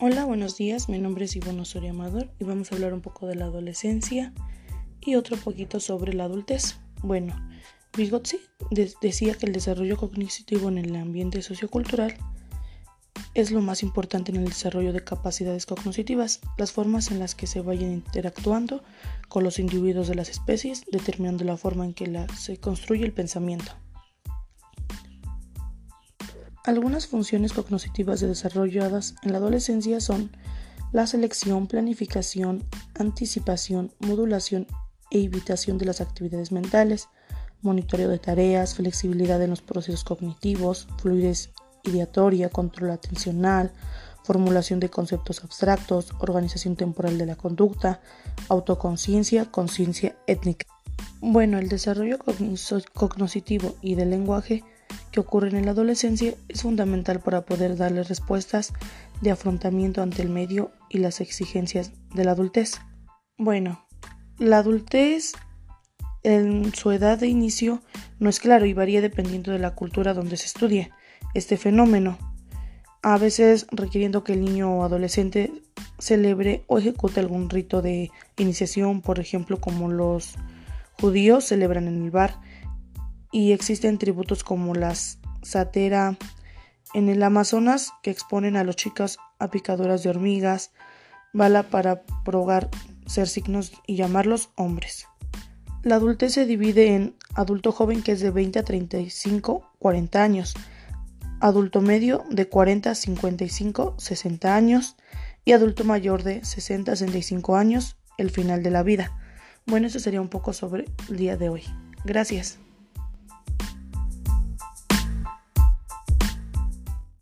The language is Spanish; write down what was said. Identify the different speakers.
Speaker 1: Hola, buenos días. Mi nombre es Ivonne Osorio Amador y vamos a hablar un poco de la adolescencia y otro poquito sobre la adultez. Bueno, Vygotsky decía que el desarrollo cognitivo en el ambiente sociocultural es lo más importante en el desarrollo de capacidades cognitivas, las formas en las que se vayan interactuando con los individuos de las especies, determinando la forma en que se construye el pensamiento. Algunas funciones cognitivas desarrolladas en la adolescencia son la selección, planificación, anticipación, modulación e evitación de las actividades mentales, monitoreo de tareas, flexibilidad en los procesos cognitivos, fluidez ideatoria, control atencional, formulación de conceptos abstractos, organización temporal de la conducta, autoconciencia, conciencia étnica. Bueno, el desarrollo cognitivo y del lenguaje que ocurren en la adolescencia es fundamental para poder darle respuestas de afrontamiento ante el medio y las exigencias de la adultez. Bueno, la adultez en su edad de inicio no es claro y varía dependiendo de la cultura donde se estudie este fenómeno, a veces requiriendo que el niño o adolescente celebre o ejecute algún rito de iniciación, por ejemplo, como los judíos celebran en el bar y existen tributos como las satera en el Amazonas que exponen a los chicos a picaduras de hormigas, bala para probar ser signos y llamarlos hombres. La adultez se divide en adulto joven que es de 20 a 35, 40 años, adulto medio de 40 a 55, 60 años y adulto mayor de 60 a 65 años, el final de la vida. Bueno, eso sería un poco sobre el día de hoy. Gracias.